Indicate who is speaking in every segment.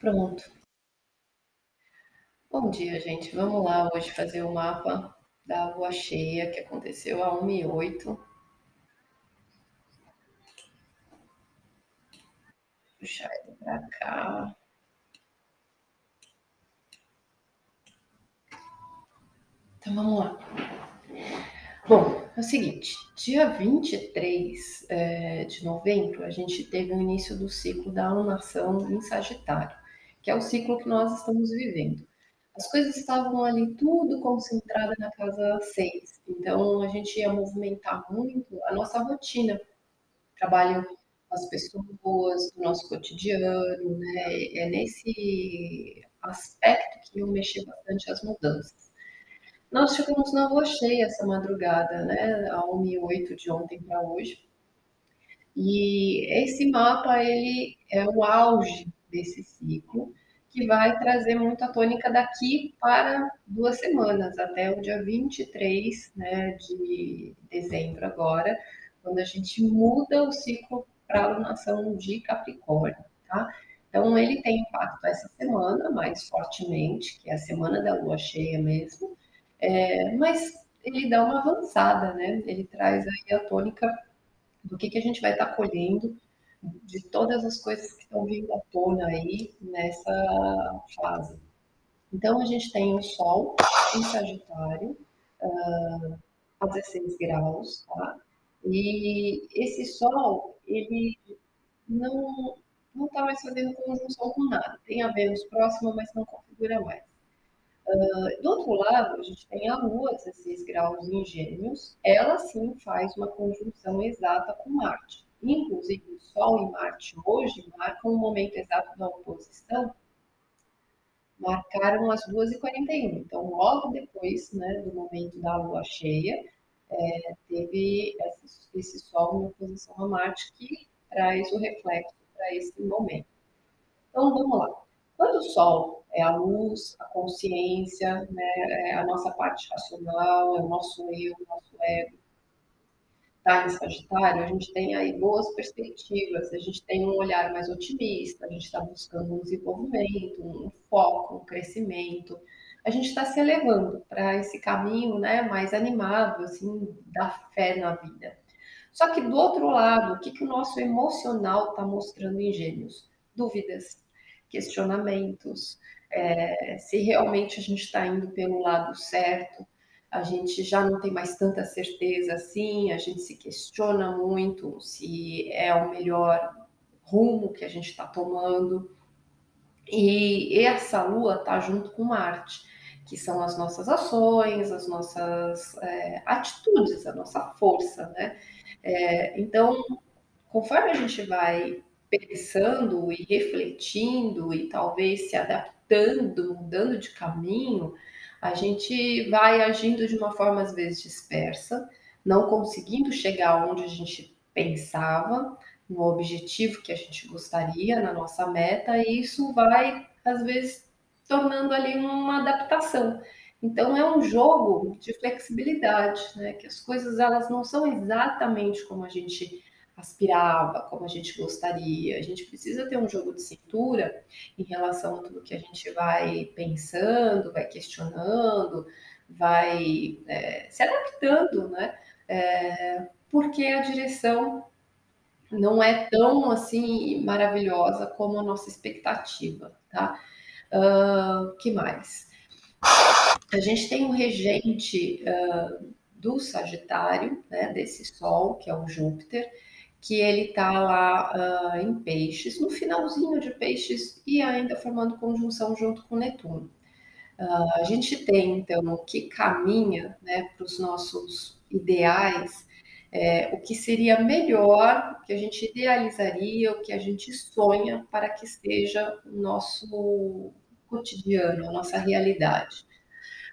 Speaker 1: Pronto. Bom dia, gente. Vamos lá hoje fazer o mapa da lua cheia que aconteceu a 1 e 8. Puxar ele para cá. Então vamos lá. Bom, é o seguinte, dia 23 é, de novembro, a gente teve o início do ciclo da alunação em Sagitário, que é o ciclo que nós estamos vivendo. As coisas estavam ali tudo concentrada na casa 6, então a gente ia movimentar muito a nossa rotina, trabalho as pessoas, do nosso cotidiano, né? É nesse aspecto que eu mexer bastante as mudanças. Nós chegamos na lua cheia essa madrugada, né? A 1 e 8 de ontem para hoje. E esse mapa, ele é o auge desse ciclo, que vai trazer muita tônica daqui para duas semanas, até o dia 23 né, de dezembro agora, quando a gente muda o ciclo para a alunação de Capricórnio, tá? Então, ele tem impacto essa semana, mais fortemente, que é a semana da lua cheia mesmo, é, mas ele dá uma avançada, né? Ele traz aí a tônica do que, que a gente vai estar tá colhendo de todas as coisas que estão vindo à tona aí nessa fase. Então, a gente tem o Sol em Sagitário, uh, a 16 graus, tá? E esse Sol, ele não não está mais fazendo conjunção com nada. Tem a Vênus próxima, mas não configura mais. Uh, do outro lado, a gente tem a Lua, 16 graus em Gêmeos, ela sim faz uma conjunção exata com Marte. Inclusive, o Sol e Marte hoje marcam o momento exato da oposição, marcaram as 2h41. Então, logo depois né, do momento da Lua cheia, é, teve esse, esse Sol em oposição a Marte, que traz o reflexo para esse momento. Então, vamos lá. Quando o Sol é a luz, a consciência, né, é a nossa parte racional, é o nosso eu, o nosso ego, está em Sagitário, a gente tem aí boas perspectivas, a gente tem um olhar mais otimista, a gente está buscando um desenvolvimento, um foco, um crescimento, a gente está se elevando para esse caminho né, mais animado, assim, da fé na vida. Só que do outro lado, o que, que o nosso emocional está mostrando em gêmeos? Dúvidas, questionamentos, é, se realmente a gente está indo pelo lado certo, a gente já não tem mais tanta certeza assim, a gente se questiona muito se é o melhor rumo que a gente está tomando. E essa lua está junto com Marte, que são as nossas ações, as nossas é, atitudes, a nossa força, né? É, então, conforme a gente vai pensando e refletindo e talvez se adaptando, mudando de caminho, a gente vai agindo de uma forma às vezes dispersa, não conseguindo chegar onde a gente pensava, no objetivo que a gente gostaria, na nossa meta, e isso vai às vezes tornando ali uma adaptação. Então é um jogo de flexibilidade, né? Que as coisas elas não são exatamente como a gente aspirava, como a gente gostaria. A gente precisa ter um jogo de cintura em relação a tudo que a gente vai pensando, vai questionando, vai é, se adaptando, né? É, porque a direção não é tão assim maravilhosa como a nossa expectativa, tá? Uh, que mais? A gente tem um regente uh, do Sagitário, né, desse Sol, que é o Júpiter, que ele está lá uh, em peixes, no finalzinho de peixes e ainda formando conjunção junto com Netuno. Uh, a gente tem, então, o que caminha né, para os nossos ideais, é, o que seria melhor, o que a gente idealizaria, o que a gente sonha para que seja o nosso cotidiano, a nossa realidade.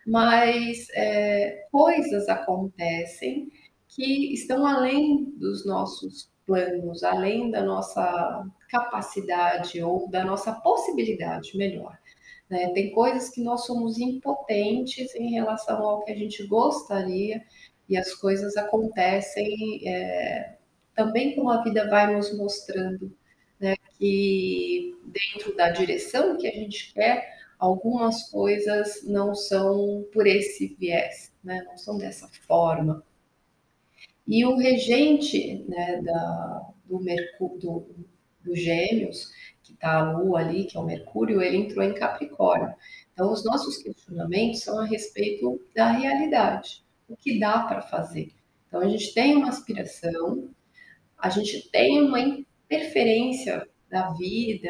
Speaker 1: Mas é, coisas acontecem que estão além dos nossos planos, além da nossa capacidade ou da nossa possibilidade, melhor. Né? Tem coisas que nós somos impotentes em relação ao que a gente gostaria e as coisas acontecem é, também como a vida vai nos mostrando né, que dentro da direção que a gente quer, algumas coisas não são por esse viés, né, não são dessa forma. E o regente né, da, do, do, do Gêmeos, que está a Lua ali, que é o Mercúrio, ele entrou em Capricórnio. Então, os nossos questionamentos são a respeito da realidade, o que dá para fazer. Então, a gente tem uma aspiração, a gente tem uma interferência da vida,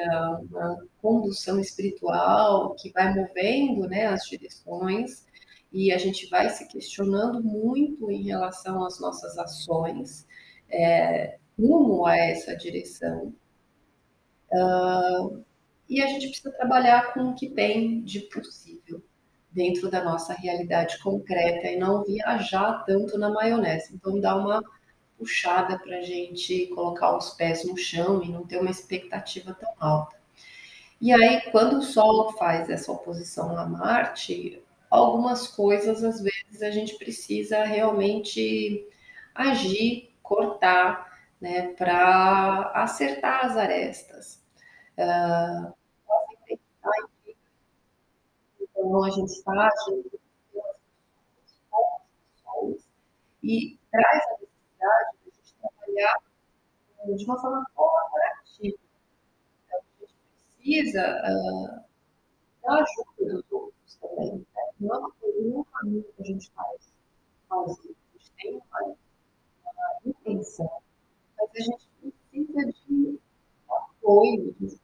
Speaker 1: uma condução espiritual que vai movendo né, as direções e a gente vai se questionando muito em relação às nossas ações é, rumo a essa direção. Uh, e a gente precisa trabalhar com o que tem de possível dentro da nossa realidade concreta e não viajar tanto na maionese. Então, dá uma puxada para a gente colocar os pés no chão e não ter uma expectativa tão alta. E aí, quando o Sol faz essa oposição a Marte, algumas coisas, às vezes, a gente precisa realmente agir, cortar, né, para acertar as arestas. Então, a gente agindo e traz a necessidade de a gente trabalhar de uma forma colaborativa. Então, a gente precisa uh, da ajuda dos outros também. Né? Não é uma coisa, não é um caminho que a gente faz sozinho. A gente tem uma, uma intenção, mas a gente precisa de apoio, a gente precisa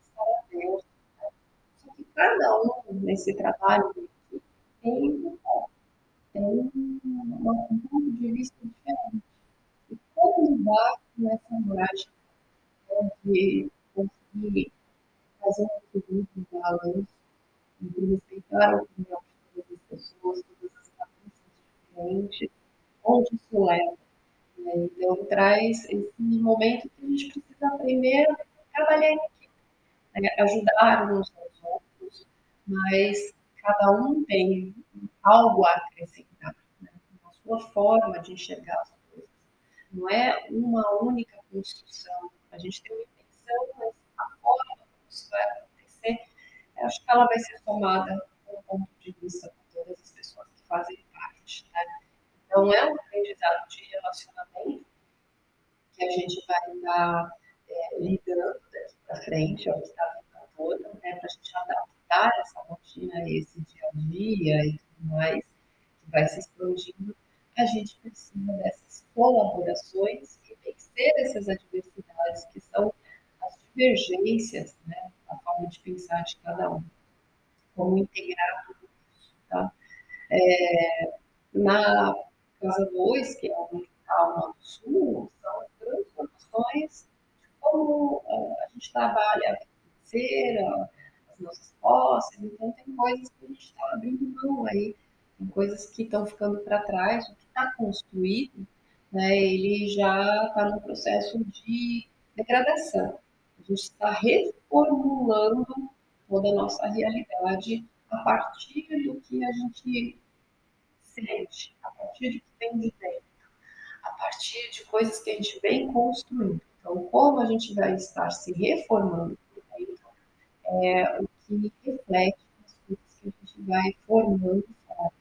Speaker 1: estar aberto. Né? Só que cada um nesse trabalho tem, tem um ponto de vista diferente. E como lidar com essa mágica né, de conseguir fazer um equilíbrio, um balanço, de respeitar a opinião pessoas, todas as cabeças diferentes, onde isso leva. Né? Então, traz esse momento que a gente precisa primeiro trabalhar em equipe, né? ajudar uns aos outros, mas cada um tem algo a acrescentar, né? a sua forma de enxergar as coisas. Não é uma única construção. A gente tem uma intenção, mas a forma como isso vai acontecer, acho que ela vai ser tomada um ponto de vista por todas as pessoas que fazem parte. Né? Então, é um aprendizado de relacionamento que a gente vai estar é, lidando daqui para frente, é o que está vindo toda, né, para a gente adaptar essa rotina, esse dia a dia e tudo mais, que vai se expandindo, a gente precisa dessas colaborações e vencer essas adversidades, que são as divergências, né, a forma de pensar de cada um. Como integrar tudo tá? É, na Casa 2, que é onde está o Norte Sul, são as transformações de como uh, a gente trabalha a financeira, as nossas posses, então tem coisas que a gente está abrindo mão aí, tem coisas que estão ficando para trás, o que está construído, né, ele já está no processo de degradação. A gente está reformulando toda a nossa realidade a partir do que a gente sente, a partir de que vem de dentro, a partir de coisas que a gente vem construindo. Então, como a gente vai estar se reformando por dentro, é o que reflete as coisas que a gente vai formando fora.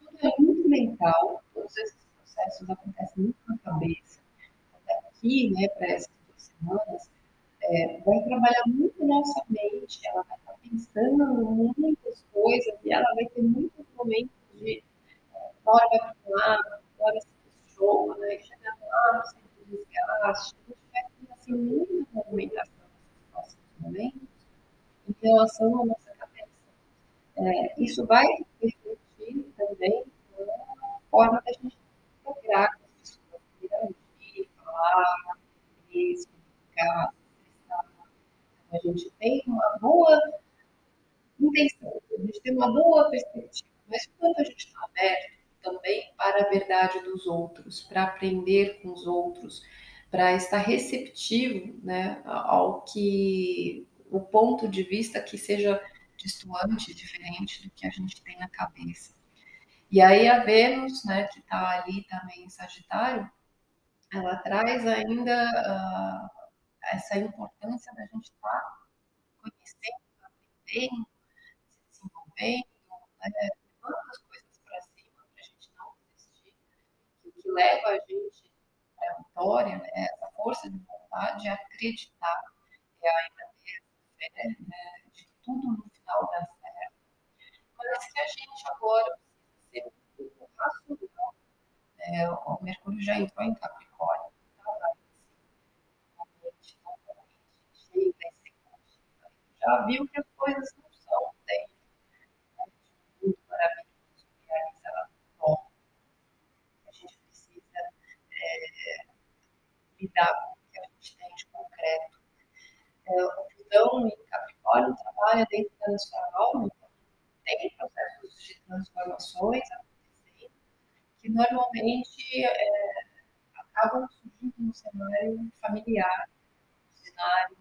Speaker 1: Tudo é muito mental, todos esses processos acontecem muito na cabeça. Até aqui, né, para essas duas semanas, é, vai trabalhar muito nossa mente, ela vai estar pensando muitas coisas e ela vai ter muitos momentos de hora na hora se questiona, né? chega lá, no centro de desgaste, a gente vai assim, muita movimentação nesses próximos momentos em relação à nossa cabeça. É, isso vai refletir também na forma da gente integrar com as pessoas, interagir, falar, explicar, expressar. A gente tem uma boa intenção, a gente tem uma boa perspectiva mas quando a gente está aberto também para a verdade dos outros, para aprender com os outros, para estar receptivo né, ao que o ponto de vista que seja distoante, diferente do que a gente tem na cabeça. E aí a Vênus, né, que está ali também em Sagitário, ela traz ainda uh, essa importância da gente estar tá conhecendo, aprendendo, se desenvolvendo, né, levando as coisas para cima para a gente não desistir. O que leva a gente à vitória, né, essa força de vontade, é acreditar, é ainda ter fé né, de tudo no final dá certo. Mas que a gente agora precisa ser muito racional. É, o Mercúrio já entrou em Capricórnio já viu que as coisas não são sempre né, muito maravilhosas, realizadas bom. A gente precisa é, lidar com o que a gente tem de concreto. É, o Plutão em Capricórnio trabalha dentro da nossa alma, então tem processos de transformações acontecendo que normalmente é, acabam surgindo no cenário familiar, no cenário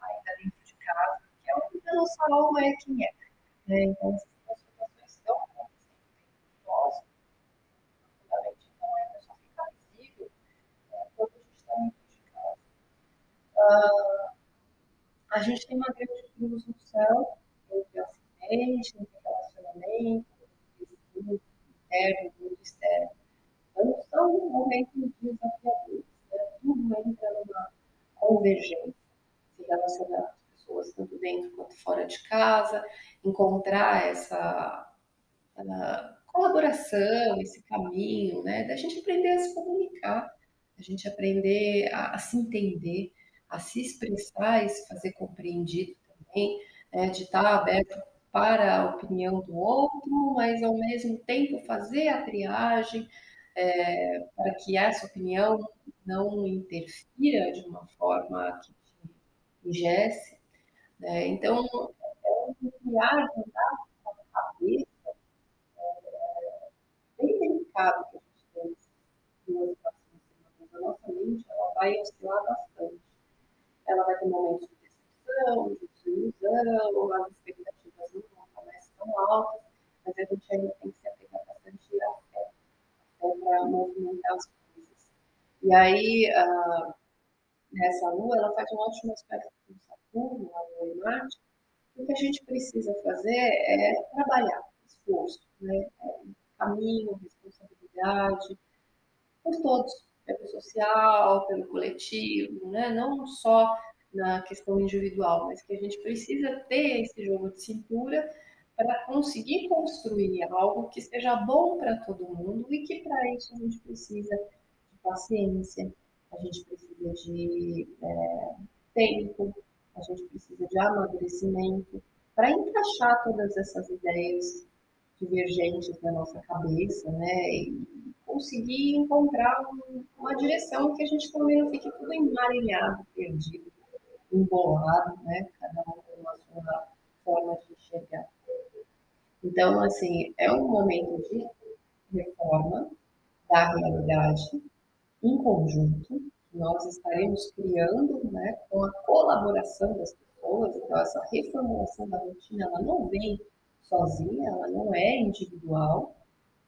Speaker 1: ainda dentro casa, que é o que a nossa alma é quem é. Né? Então, essas transformações estão acontecendo dentro de nós, profundamente, então ainda só fica visível né, quando a gente está dentro de casa. Uh, a gente tem uma grande cruz no céu, entre acidente, entre relacionamento, entre interno, mundo externo. Então, são momentos desafiadores, né? tudo entra numa convergência, se relacionar pessoas, tanto dentro quanto fora de casa, encontrar essa colaboração, esse caminho, né? Da gente aprender a se comunicar, a gente aprender a, a se entender, a se expressar e se fazer compreendido também, né? de estar aberto para a opinião do outro, mas ao mesmo tempo fazer a triagem é, para que essa opinião não interfira de uma forma que te ingesse, né? Então, é um viagem da cabeça é, bem delicado que a gente tem duas próximas semanas. A nossa mente ela vai oscilar bastante. Ela vai ter momentos de decepção, de desilusão, as expectativas não vão começar tão altas, mas a gente ainda tem que se apegar bastante à fé, para movimentar as coisas. E aí, uh, nessa lua, ela faz um ótimo aspecto com Saturno, a lua em Marte. O que a gente precisa fazer é trabalhar, esforço, né? É, caminho, responsabilidade, por todos, pelo social, pelo coletivo, né? não só na questão individual, mas que a gente precisa ter esse jogo de cintura para conseguir construir algo que seja bom para todo mundo e que para isso a gente precisa de paciência, a gente precisa de é, tempo, a gente precisa de amadurecimento para encaixar todas essas ideias divergentes da nossa cabeça, né? E conseguir encontrar um, uma direção que a gente também não fique tudo emaranhado, perdido, embolado, né? Cada um com a sua forma de enxergar. Então, assim, é um momento de reforma da realidade, em conjunto, nós estaremos criando né, com a colaboração das pessoas. Então, essa reformulação da rotina ela não vem sozinha, ela não é individual.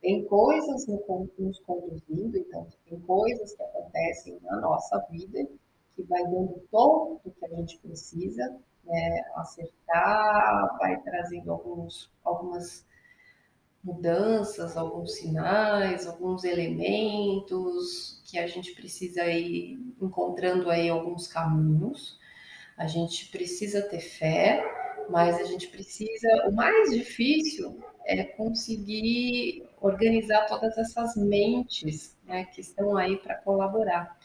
Speaker 1: Tem coisas nos conduzindo, então, tem coisas que acontecem na nossa vida que vai dando tom do que a gente precisa né, acertar, vai trazendo alguns, algumas mudanças, alguns sinais, alguns elementos que a gente precisa ir encontrando aí alguns caminhos. A gente precisa ter fé, mas a gente precisa. O mais difícil é conseguir organizar todas essas mentes né, que estão aí para colaborar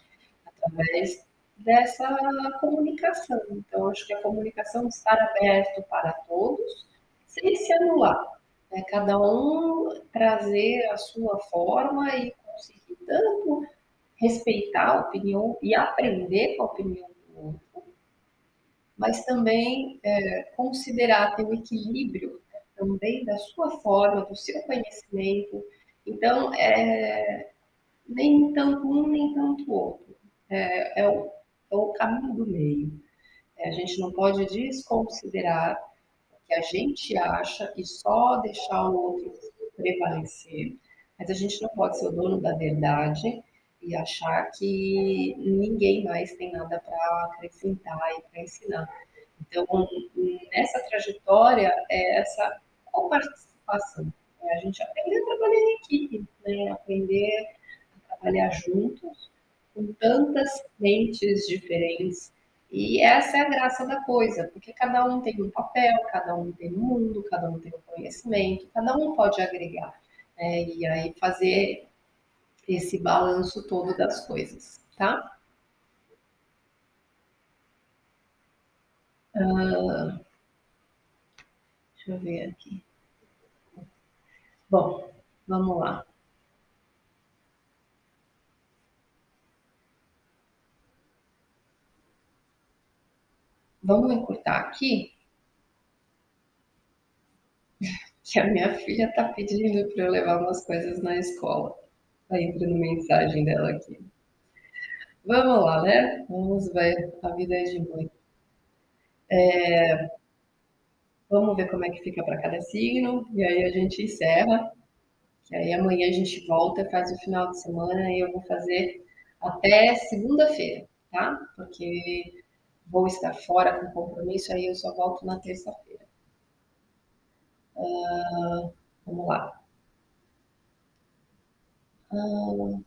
Speaker 1: através dessa comunicação. Então, acho que a comunicação estar aberto para todos, sem se anular. Né? Cada um trazer a sua forma e conseguir tanto respeitar a opinião e aprender com a opinião do outro, mas também é, considerar ter um equilíbrio também da sua forma, do seu conhecimento. Então, é, nem tanto um, nem tanto outro. É, é, o, é o caminho do meio. É, a gente não pode desconsiderar que a gente acha e só deixar o outro prevalecer. Mas a gente não pode ser o dono da verdade e achar que ninguém mais tem nada para acrescentar e para ensinar. Então, nessa trajetória, é essa participação, é a gente aprender a trabalhar em equipe, né? aprender a trabalhar juntos, com tantas mentes diferentes. E essa é a graça da coisa, porque cada um tem um papel, cada um tem um mundo, cada um tem um conhecimento, cada um pode agregar. Né? E aí fazer esse balanço todo das coisas, tá? Uh, deixa eu ver aqui. Bom, vamos lá. Vamos encurtar aqui? Que a minha filha está pedindo para eu levar umas coisas na escola. Está entrando mensagem dela aqui. Vamos lá, né? Vamos ver. A vida é de mãe. É... Vamos ver como é que fica para cada signo. E aí a gente encerra. E aí amanhã a gente volta, faz o final de semana e eu vou fazer até segunda-feira, tá? Porque vou estar fora com compromisso, aí eu só volto na terça-feira. Uh, vamos lá. Uh,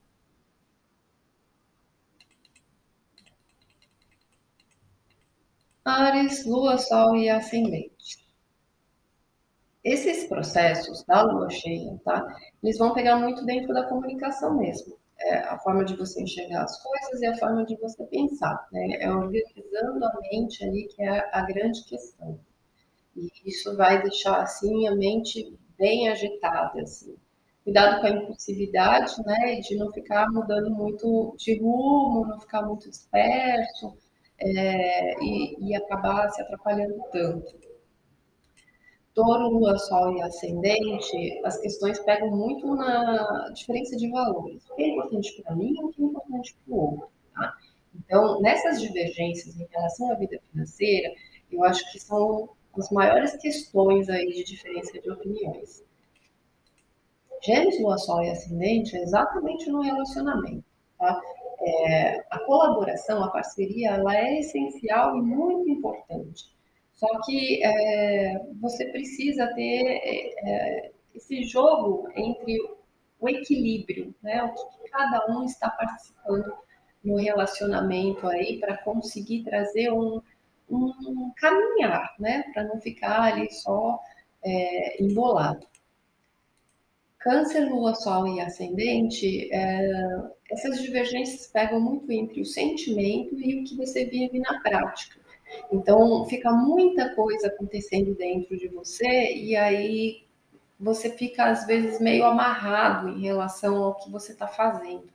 Speaker 1: Ares, Lua, Sol e Ascendente. Esses processos da Lua cheia, tá? Eles vão pegar muito dentro da comunicação mesmo é a forma de você enxergar as coisas e a forma de você pensar. Né? É organizando a mente ali que é a grande questão. E isso vai deixar assim a mente bem agitada, assim. Cuidado com a impulsividade, né? De não ficar mudando muito de rumo, não ficar muito disperso é, e, e acabar se atrapalhando tanto touro, lua, sol e ascendente, as questões pegam muito na diferença de valores. O que é importante para mim e o que é importante para o outro. Tá? Então, nessas divergências em relação à vida financeira, eu acho que são as maiores questões aí de diferença de opiniões. Gêmeos, lua, sol e ascendente é exatamente no relacionamento. Tá? É, a colaboração, a parceria, ela é essencial e muito importante. Só que é, você precisa ter é, esse jogo entre o equilíbrio, né? O que cada um está participando no relacionamento aí para conseguir trazer um, um caminhar, né? Para não ficar ali só é, embolado. Câncer, Lua, Sol e Ascendente, é, essas divergências pegam muito entre o sentimento e o que você vive na prática. Então, fica muita coisa acontecendo dentro de você e aí você fica, às vezes, meio amarrado em relação ao que você está fazendo.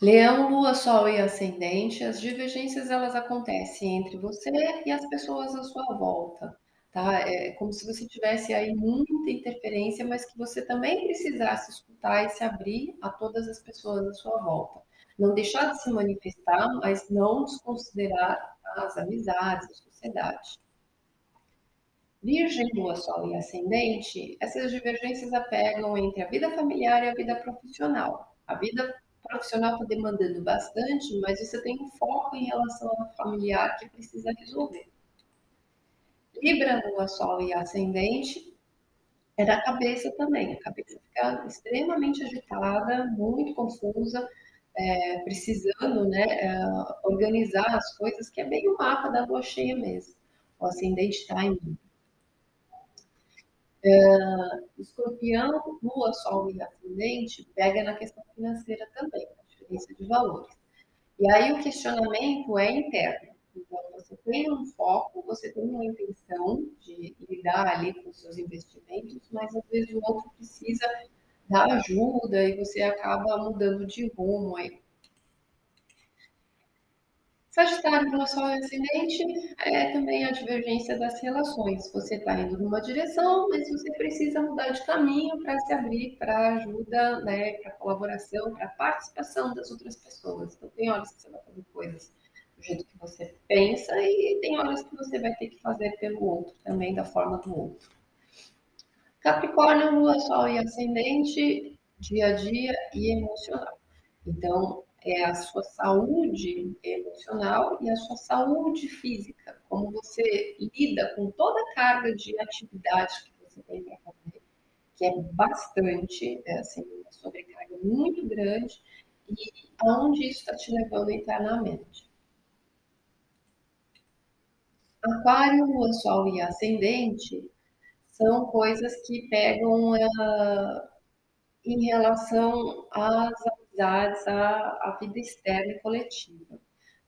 Speaker 1: Leão, Lua, Sol e Ascendente, as divergências elas acontecem entre você e as pessoas à sua volta, tá? É como se você tivesse aí muita interferência, mas que você também precisasse escutar e se abrir a todas as pessoas à sua volta não deixar de se manifestar, mas não desconsiderar as amizades, a sociedade. Virgem, Lua, Sol e Ascendente, essas divergências apegam entre a vida familiar e a vida profissional. A vida profissional está demandando bastante, mas você tem um foco em relação ao familiar que precisa resolver. Libra, Lua, Sol e Ascendente é da cabeça também. A cabeça fica extremamente agitada, muito confusa, é, precisando né, é, organizar as coisas, que é bem o mapa da lua cheia mesmo. O ascendente está em é, escorpião, lua, sol e ascendente pega na questão financeira também, a diferença de valores. E aí o questionamento é interno. Então, você tem um foco, você tem uma intenção de lidar ali com os seus investimentos, mas às vezes o outro precisa da ajuda e você acaba mudando de rumo aí. Sagitário no Sol ascendente é também a divergência das relações. Você está indo numa direção, mas você precisa mudar de caminho para se abrir para ajuda, né, para colaboração, para participação das outras pessoas. Então, tem horas que você vai fazer coisas do jeito que você pensa e tem horas que você vai ter que fazer pelo outro, também da forma do outro. Capricórnio, Lua, Sol e Ascendente dia a dia e emocional. Então, é a sua saúde emocional e a sua saúde física, como você lida com toda a carga de atividade que você tem para fazer, que é bastante, é assim, uma sobrecarga muito grande, e aonde isso está te levando internamente. Aquário, Lua, Sol e Ascendente são coisas que pegam uh, em relação às amizades, à, à vida externa e coletiva.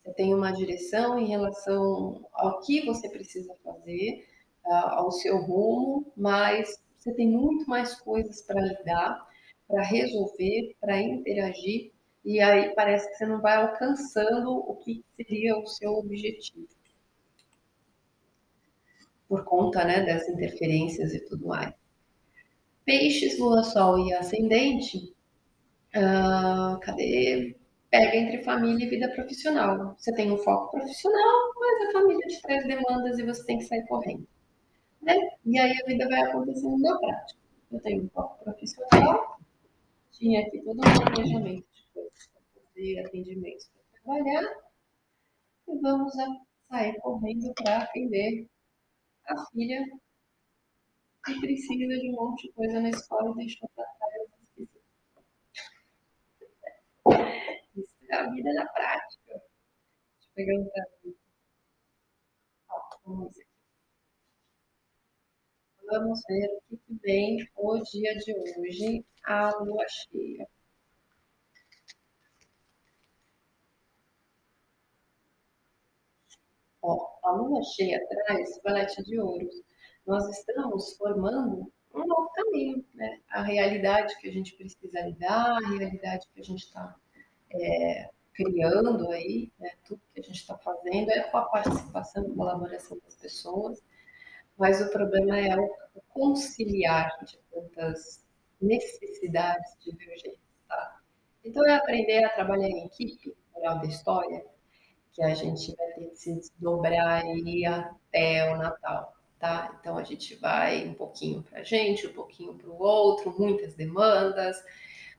Speaker 1: Você tem uma direção em relação ao que você precisa fazer, uh, ao seu rumo, mas você tem muito mais coisas para lidar, para resolver, para interagir, e aí parece que você não vai alcançando o que seria o seu objetivo por conta né, dessas interferências e tudo mais. Peixes, Lua, Sol e Ascendente, uh, cadê? Pega entre família e vida profissional. Você tem um foco profissional, mas a família te traz demandas e você tem que sair correndo. Né? E aí a vida vai acontecendo na prática. Eu tenho um foco profissional, tinha aqui todo um planejamento de coisas para fazer, atendimentos para trabalhar, e vamos sair correndo para atender a filha que precisa de um monte de coisa na escola e deixou para trás. Isso é a vida na prática. Deixa eu pegar um caminho. Vamos aqui. Vamos ver o que vem o dia de hoje, a lua cheia. Ó, a lua cheia traz valete de ouros. Nós estamos formando um novo caminho, né? A realidade que a gente precisa lidar, a realidade que a gente está é, criando aí, né? tudo que a gente está fazendo é com a participação e colaboração das pessoas, mas o problema é o conciliar de tantas necessidades divergentes, tá? Então é aprender a trabalhar em equipe, moral da história, que a gente vai ter que se desdobrar aí até o Natal, tá? Então a gente vai um pouquinho para a gente, um pouquinho para o outro, muitas demandas,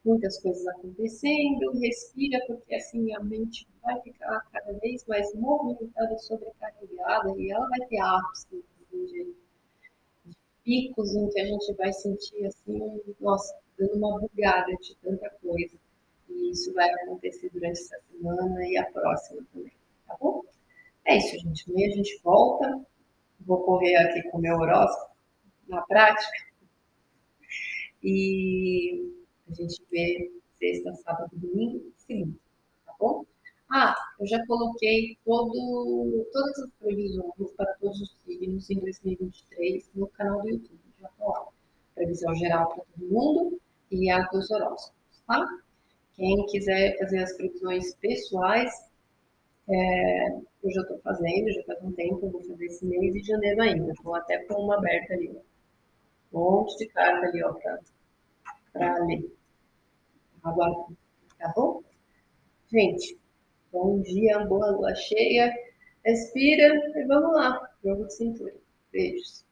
Speaker 1: muitas coisas acontecendo, respira, porque assim a mente vai ficar cada vez mais movimentada e sobrecarregada e ela vai ter ápices de, de picos em que a gente vai sentir assim, nossa, dando uma bugada de tanta coisa. E isso vai acontecer durante essa semana e a próxima também tá bom? É isso, gente. Amanhã a gente volta. Vou correr aqui com o meu horóscopo na prática. E a gente vê sexta, sábado, domingo seguinte, tá bom? Ah, eu já coloquei todo, todas as previsões para todos os signos em 2023 no canal do YouTube. Já tô lá. Previsão geral para todo mundo e a dos horóscopos, tá? Quem quiser fazer as previsões pessoais, é, eu já estou fazendo, já faz um tempo, vou fazer esse mês de janeiro ainda. Estou até com uma aberta ali. Um monte de carta ali, ó, para ler. Agora, tá bom? Gente, bom dia, boa lua cheia. Respira e vamos lá. Jogo de cintura. Beijos.